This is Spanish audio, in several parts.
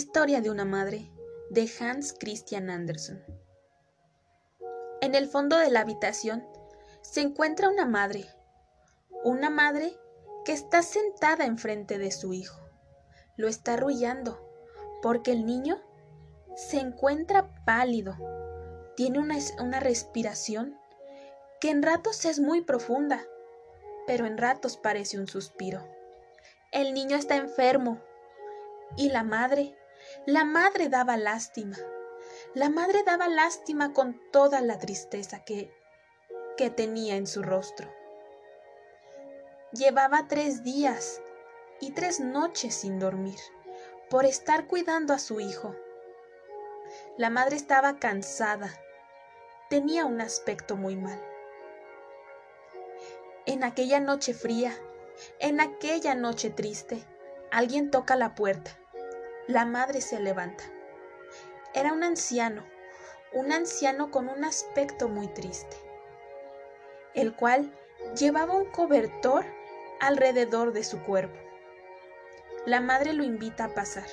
historia de una madre de Hans Christian Andersen. En el fondo de la habitación se encuentra una madre, una madre que está sentada enfrente de su hijo. Lo está arrullando porque el niño se encuentra pálido, tiene una, una respiración que en ratos es muy profunda, pero en ratos parece un suspiro. El niño está enfermo y la madre, la madre daba lástima. La madre daba lástima con toda la tristeza que, que tenía en su rostro. Llevaba tres días y tres noches sin dormir por estar cuidando a su hijo. La madre estaba cansada, tenía un aspecto muy mal. En aquella noche fría, en aquella noche triste, alguien toca la puerta. La madre se levanta. Era un anciano, un anciano con un aspecto muy triste, el cual llevaba un cobertor alrededor de su cuerpo. La madre lo invita a pasar,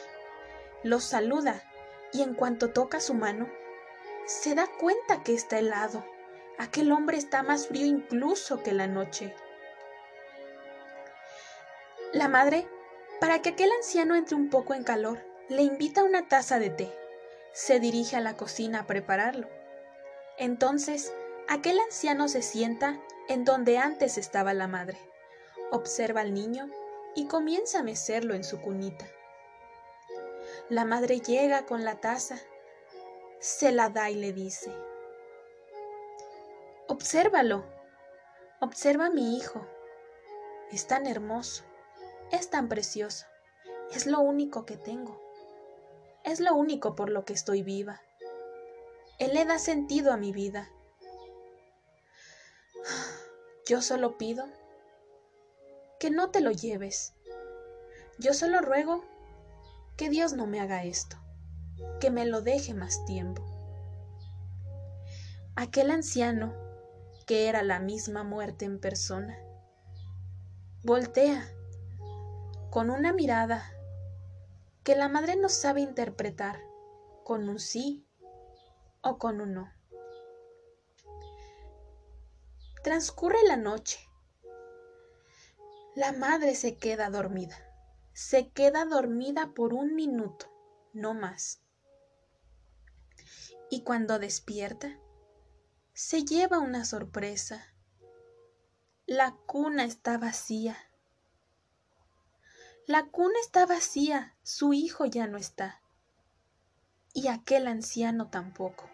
lo saluda y en cuanto toca su mano, se da cuenta que está helado. Aquel hombre está más frío incluso que la noche. La madre, para que aquel anciano entre un poco en calor, le invita una taza de té. Se dirige a la cocina a prepararlo. Entonces, aquel anciano se sienta en donde antes estaba la madre. Observa al niño y comienza a mecerlo en su cunita. La madre llega con la taza, se la da y le dice, Obsérvalo, observa a mi hijo, es tan hermoso, es tan precioso, es lo único que tengo, es lo único por lo que estoy viva. Él le da sentido a mi vida. Yo solo pido que no te lo lleves. Yo solo ruego que Dios no me haga esto, que me lo deje más tiempo. Aquel anciano, que era la misma muerte en persona, voltea con una mirada que la madre no sabe interpretar con un sí o con un no. Transcurre la noche la madre se queda dormida. Se queda dormida por un minuto, no más. Y cuando despierta, se lleva una sorpresa. La cuna está vacía. La cuna está vacía, su hijo ya no está. Y aquel anciano tampoco.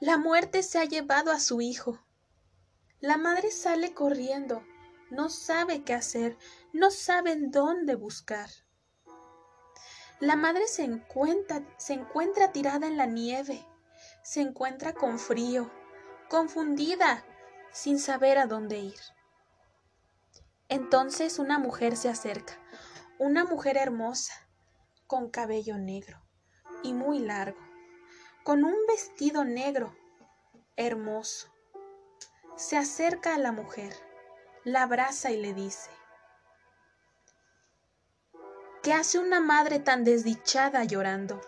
La muerte se ha llevado a su hijo. La madre sale corriendo no sabe qué hacer, no sabe dónde buscar. La madre se encuentra, se encuentra tirada en la nieve, se encuentra con frío, confundida, sin saber a dónde ir. Entonces una mujer se acerca, una mujer hermosa, con cabello negro y muy largo, con un vestido negro, hermoso. Se acerca a la mujer la abraza y le dice, ¿qué hace una madre tan desdichada llorando?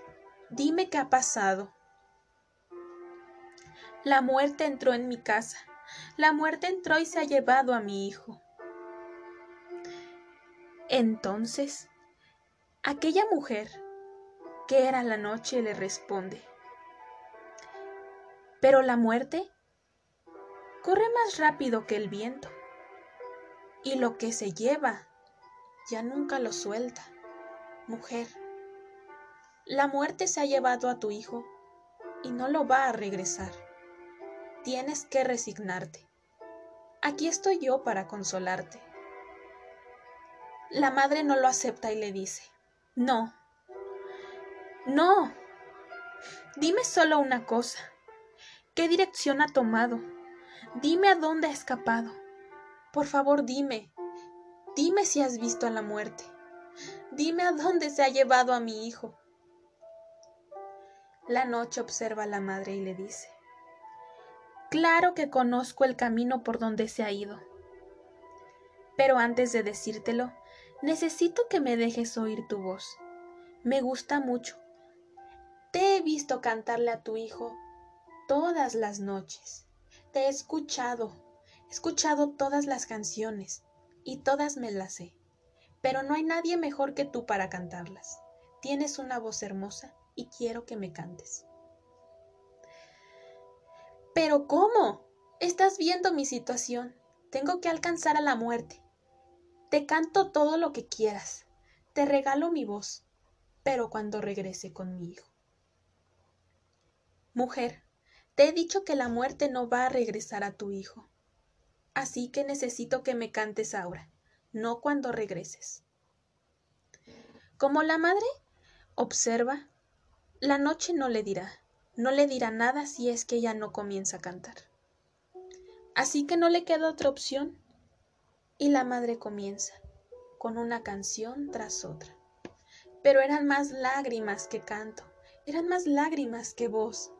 Dime qué ha pasado. La muerte entró en mi casa, la muerte entró y se ha llevado a mi hijo. Entonces, aquella mujer, que era la noche, le responde, pero la muerte corre más rápido que el viento y lo que se lleva ya nunca lo suelta. Mujer, la muerte se ha llevado a tu hijo y no lo va a regresar. Tienes que resignarte. Aquí estoy yo para consolarte. La madre no lo acepta y le dice, no, no, dime solo una cosa. ¿Qué dirección ha tomado? Dime a dónde ha escapado. Por favor, dime, dime si has visto a la muerte. Dime a dónde se ha llevado a mi hijo. La noche observa a la madre y le dice, Claro que conozco el camino por donde se ha ido. Pero antes de decírtelo, necesito que me dejes oír tu voz. Me gusta mucho. Te he visto cantarle a tu hijo todas las noches. Te he escuchado, he escuchado todas las canciones y todas me las sé. Pero no hay nadie mejor que tú para cantarlas. Tienes una voz hermosa y quiero que me cantes. Pero ¿cómo? Estás viendo mi situación. Tengo que alcanzar a la muerte. Te canto todo lo que quieras. Te regalo mi voz, pero cuando regrese con mi hijo. Mujer, te he dicho que la muerte no va a regresar a tu hijo. Así que necesito que me cantes ahora, no cuando regreses. Como la madre observa, la noche no le dirá, no le dirá nada si es que ella no comienza a cantar. Así que no le queda otra opción y la madre comienza con una canción tras otra. Pero eran más lágrimas que canto, eran más lágrimas que voz.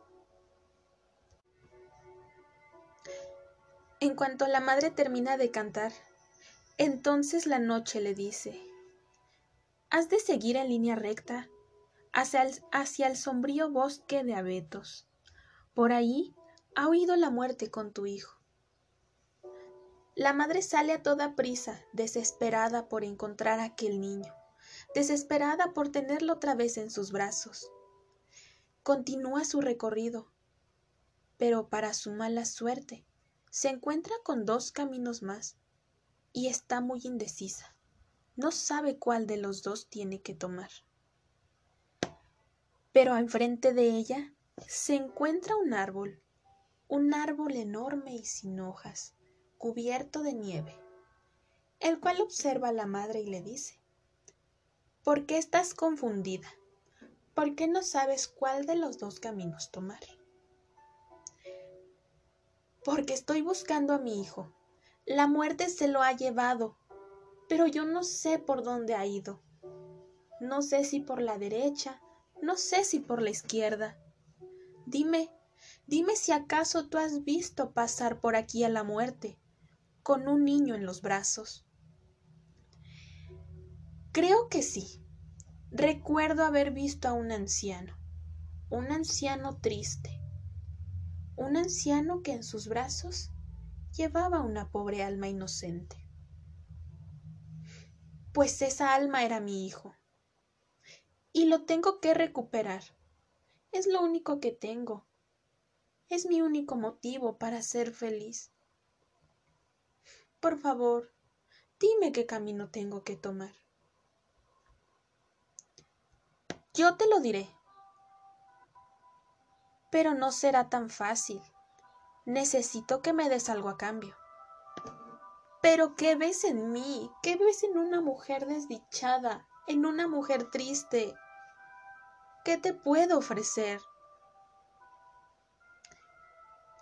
En cuanto la madre termina de cantar, entonces la noche le dice, Has de seguir en línea recta hacia el, sombrío bosque de abetos. Por ahí ha huido la muerte con tu hijo. La madre sale a toda prisa, desesperada por encontrar a aquel niño, desesperada por tenerlo otra vez en sus brazos. Continúa su recorrido, pero para su mala suerte, se encuentra con dos caminos más y está muy indecisa. No sabe cuál de los dos tiene que tomar. Pero enfrente de ella se encuentra un árbol, un árbol enorme y sin hojas cubierto de nieve, el cual observa a la madre y le dice, ¿por qué estás confundida? ¿Por qué no sabes cuál de los dos caminos tomar? Porque estoy buscando a mi hijo. La muerte se lo ha llevado, pero yo no sé por dónde ha ido. No sé si por la derecha, no sé si por la izquierda. Dime, dime si acaso tú has visto pasar por aquí a la muerte con un niño en los brazos? Creo que sí. Recuerdo haber visto a un anciano, un anciano triste, un anciano que en sus brazos llevaba una pobre alma inocente. Pues esa alma era mi hijo. Y lo tengo que recuperar. Es lo único que tengo. Es mi único motivo para ser feliz. Por favor, dime qué camino tengo que tomar. Yo te lo diré. Pero no será tan fácil. Necesito que me des algo a cambio. Pero ¿qué ves en mí? ¿Qué ves en una mujer desdichada? En una mujer triste? ¿Qué te puedo ofrecer?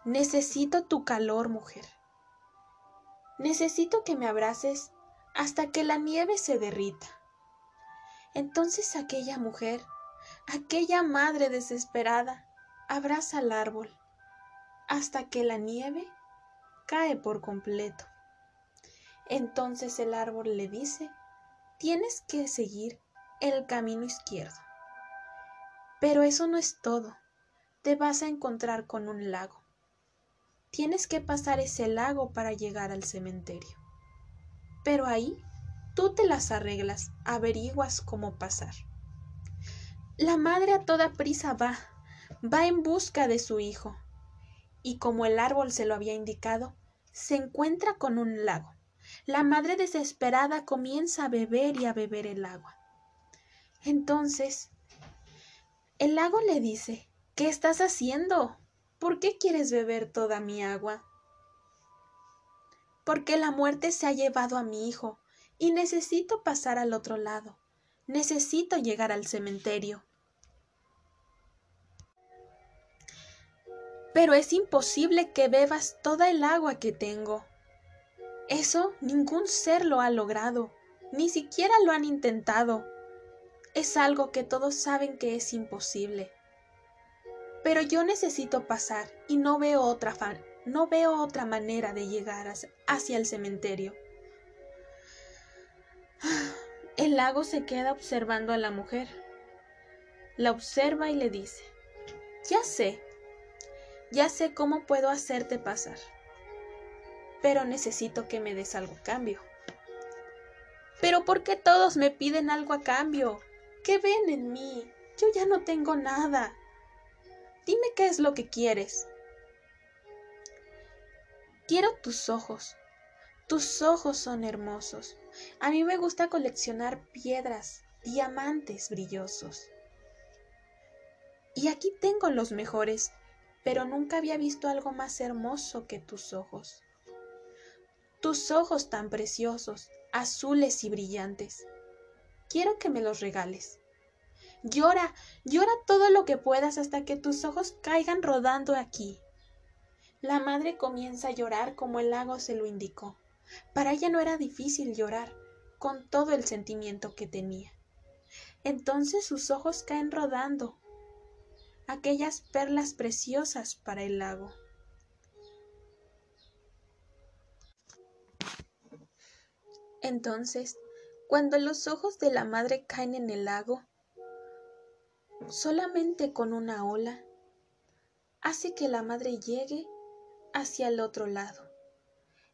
Necesito tu calor, mujer. Necesito que me abraces hasta que la nieve se derrita. Entonces aquella mujer, aquella madre desesperada, abraza al árbol hasta que la nieve cae por completo. Entonces el árbol le dice, tienes que seguir el camino izquierdo. Pero eso no es todo. Te vas a encontrar con un lago. Tienes que pasar ese lago para llegar al cementerio. Pero ahí tú te las arreglas, averiguas cómo pasar. La madre a toda prisa va, va en busca de su hijo, y como el árbol se lo había indicado, se encuentra con un lago. La madre desesperada comienza a beber y a beber el agua. Entonces, el lago le dice, ¿qué estás haciendo? ¿Por qué quieres beber toda mi agua? Porque la muerte se ha llevado a mi hijo y necesito pasar al otro lado. Necesito llegar al cementerio. Pero es imposible que bebas toda el agua que tengo. Eso ningún ser lo ha logrado, ni siquiera lo han intentado. Es algo que todos saben que es imposible. Pero yo necesito pasar y no veo otra no veo otra manera de llegar hacia el cementerio. El lago se queda observando a la mujer la observa y le dice, ya sé, ya sé cómo puedo hacerte pasar, pero necesito que me des algo a cambio. Pero ¿por qué todos me piden algo a cambio? ¿Qué ven en mí? Yo ya no tengo nada. Dime qué es lo que quieres. Quiero tus ojos. Tus ojos son hermosos. A mí me gusta coleccionar piedras, diamantes brillosos. Y aquí tengo los mejores, pero nunca había visto algo más hermoso que tus ojos. Tus ojos tan preciosos, azules y brillantes. Quiero que me los regales. Llora, llora todo lo que puedas hasta que tus ojos caigan rodando aquí. La madre comienza a llorar como el lago se lo indicó. Para ella no era difícil llorar, con todo el sentimiento que tenía. Entonces sus ojos caen rodando, aquellas perlas preciosas para el lago. Entonces, cuando los ojos de la madre caen en el lago, solamente con una ola, hace que la madre llegue hacia el otro lado,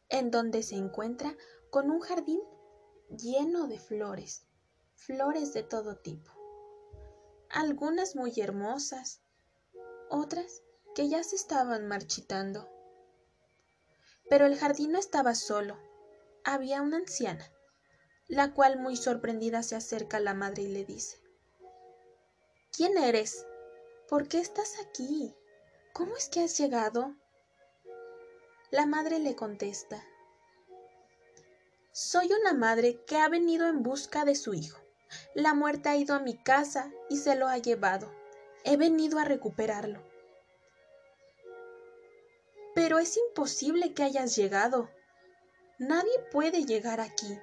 en donde se encuentra con un jardín lleno de flores, flores de todo tipo, algunas muy hermosas, otras que ya se estaban marchitando. Pero el jardín no estaba solo, había una anciana, la cual muy sorprendida se acerca a la madre y le dice, ¿Quién eres? ¿Por qué estás aquí? ¿Cómo es que has llegado? La madre le contesta, Soy una madre que ha venido en busca de su hijo. La muerte ha ido a mi casa y se lo ha llevado. He venido a recuperarlo. Pero es imposible que hayas llegado. Nadie puede llegar aquí.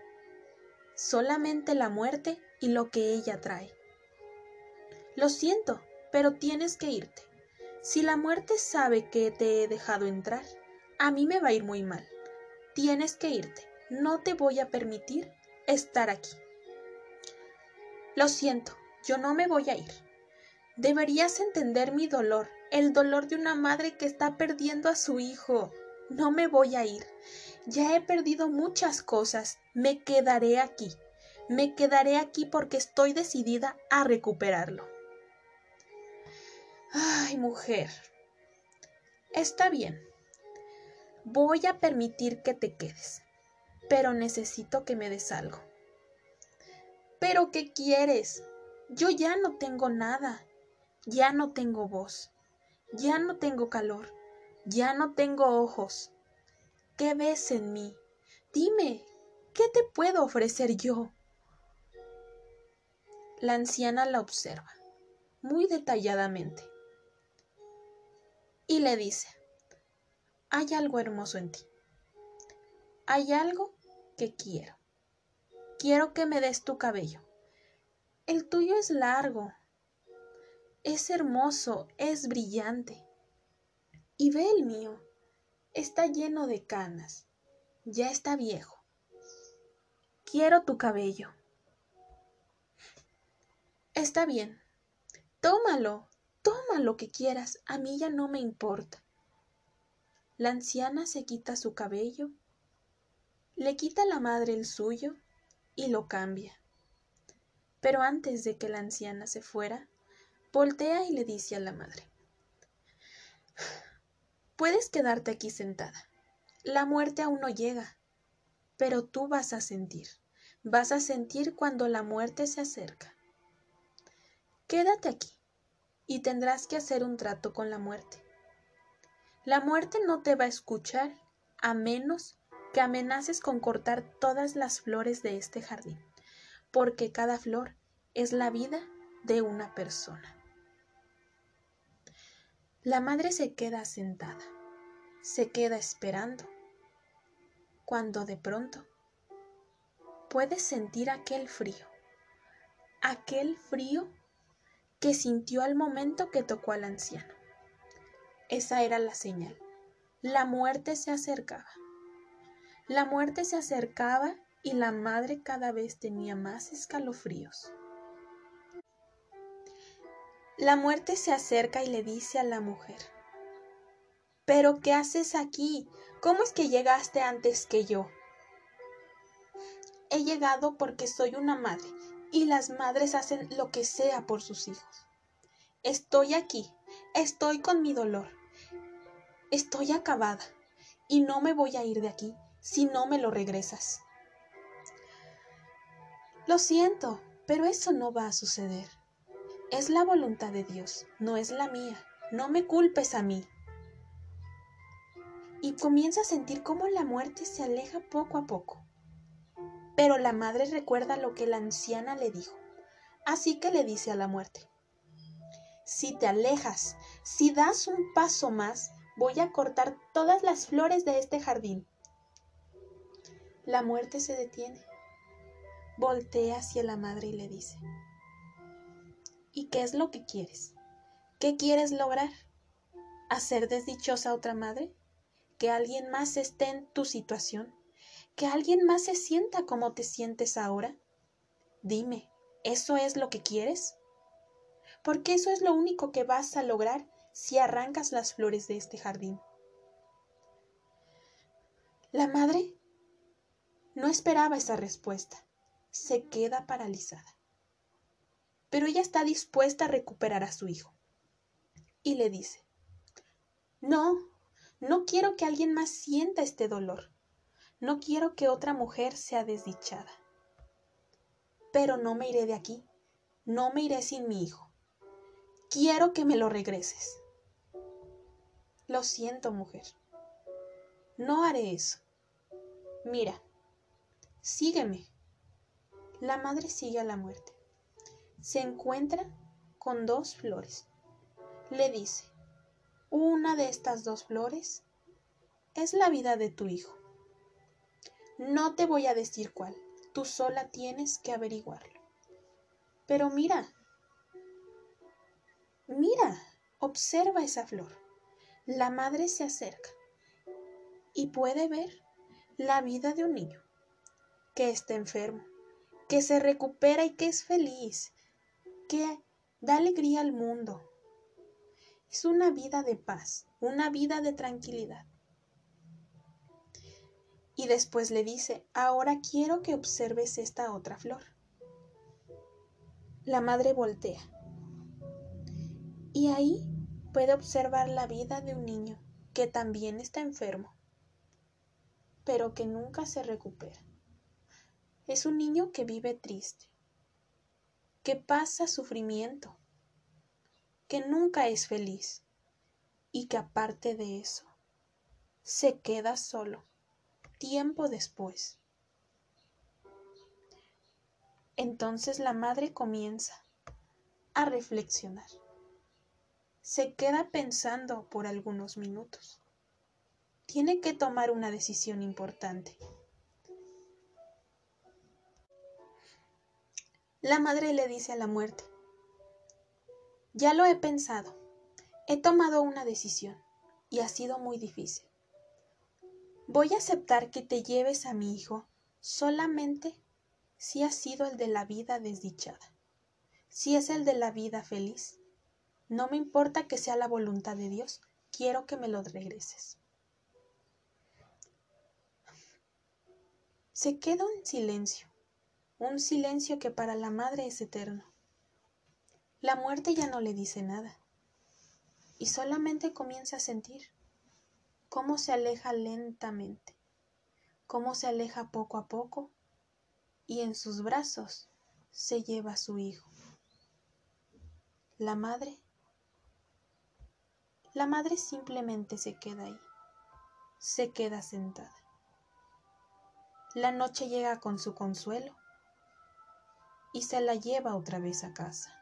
Solamente la muerte y lo que ella trae. Lo siento, pero tienes que irte. Si la muerte sabe que te he dejado entrar, a mí me va a ir muy mal. Tienes que irte. No te voy a permitir estar aquí. Lo siento, yo no me voy a ir. Deberías entender mi dolor, el dolor de una madre que está perdiendo a su hijo. No me voy a ir. Ya he perdido muchas cosas. Me quedaré aquí. Me quedaré aquí porque estoy decidida a recuperarlo. Mujer. Está bien. Voy a permitir que te quedes, pero necesito que me des algo. ¿Pero qué quieres? Yo ya no tengo nada. Ya no tengo voz, ya no tengo calor, ya no tengo ojos. ¿Qué ves en mí? Dime, ¿qué te puedo ofrecer yo? La anciana la observa muy detalladamente y le dice, hay algo hermoso en ti. Hay algo que quiero. Quiero que me des tu cabello. El tuyo es largo, es hermoso, es brillante. Y ve el mío, está lleno de canas, ya está viejo. Quiero tu cabello. Está bien, tómalo, toma lo que quieras, a mí ya no me importa. La anciana se quita su cabello, le quita la madre el suyo y lo cambia. Pero antes de que la anciana se fuera, Voltea y le dice a la madre, puedes quedarte aquí sentada. La muerte aún no llega, pero tú vas a sentir, vas a sentir cuando la muerte se acerca. Quédate aquí y tendrás que hacer un trato con la muerte. La muerte no te va a escuchar a menos que amenaces con cortar todas las flores de este jardín, porque cada flor es la vida de una persona. La madre se queda sentada, se queda esperando, cuando de pronto puede sentir aquel frío, aquel frío que sintió al momento que tocó al anciano. Esa era la señal. La muerte se acercaba. La muerte se acercaba y la madre cada vez tenía más escalofríos. La muerte se acerca y le dice a la mujer, ¿Pero qué haces aquí? ¿Cómo es que llegaste antes que yo? He llegado porque soy una madre y las madres hacen lo que sea por sus hijos. Estoy aquí, estoy con mi dolor, estoy acabada y no me voy a ir de aquí si no me lo regresas. Lo siento, pero eso no va a suceder. Es la voluntad de Dios, no es la mía. No me culpes a mí y comienza a sentir cómo la muerte se aleja poco a poco. Pero la madre recuerda lo que la anciana le dijo, así que le dice a la muerte, si te alejas, si das un paso más, voy a cortar todas las flores de este jardín. La muerte se detiene, voltea hacia la madre y le dice, ¿y qué es lo que quieres? ¿Qué quieres lograr? ¿Hacer desdichosa a otra madre? que alguien más esté en tu situación, que alguien más se sienta como te sientes ahora? Dime, ¿eso es lo que quieres? Porque eso es lo único que vas a lograr si arrancas las flores de este jardín. La madre no esperaba esa respuesta. Se queda paralizada. Pero ella está dispuesta a recuperar a su hijo. Y le dice, no, no quiero que alguien más sienta este dolor. No quiero que otra mujer sea desdichada. Pero no me iré de aquí. No me iré sin mi hijo. Quiero que me lo regreses. Lo siento, mujer. No haré eso. Mira, sígueme. La madre sigue a la muerte. Se encuentra con dos flores. Le dice, una de estas dos flores es la vida de tu hijo. No te voy a decir cuál, tú sola tienes que averiguarlo. Pero mira, mira, observa esa flor. La madre se acerca y puede ver la vida de un niño que está enfermo, que se recupera y que es feliz, que da alegría al mundo, es una vida de paz, una vida de tranquilidad. Y después le dice, ahora quiero que observes esta otra flor. La madre voltea. Y ahí puede observar la vida de un niño que también está enfermo, pero que nunca se recupera. Es un niño que vive triste, que pasa sufrimiento, que nunca es feliz y que aparte de eso, se queda solo tiempo después. Entonces la madre comienza a reflexionar. Se queda pensando por algunos minutos. Tiene que tomar una decisión importante. La madre le dice a la muerte, ya lo he pensado. He tomado una decisión y ha sido muy difícil. Voy a aceptar que te lleves a mi hijo solamente si ha sido el de la vida desdichada. Si es el de la vida feliz, no me importa que sea la voluntad de Dios, quiero que me lo regreses. Se queda un silencio, un silencio que para la madre es eterno. La muerte ya no le dice nada y solamente comienza a sentir cómo se aleja lentamente, cómo se aleja poco a poco y en sus brazos se lleva a su hijo. La madre, la madre simplemente se queda ahí, se queda sentada. La noche llega con su consuelo y se la lleva otra vez a casa.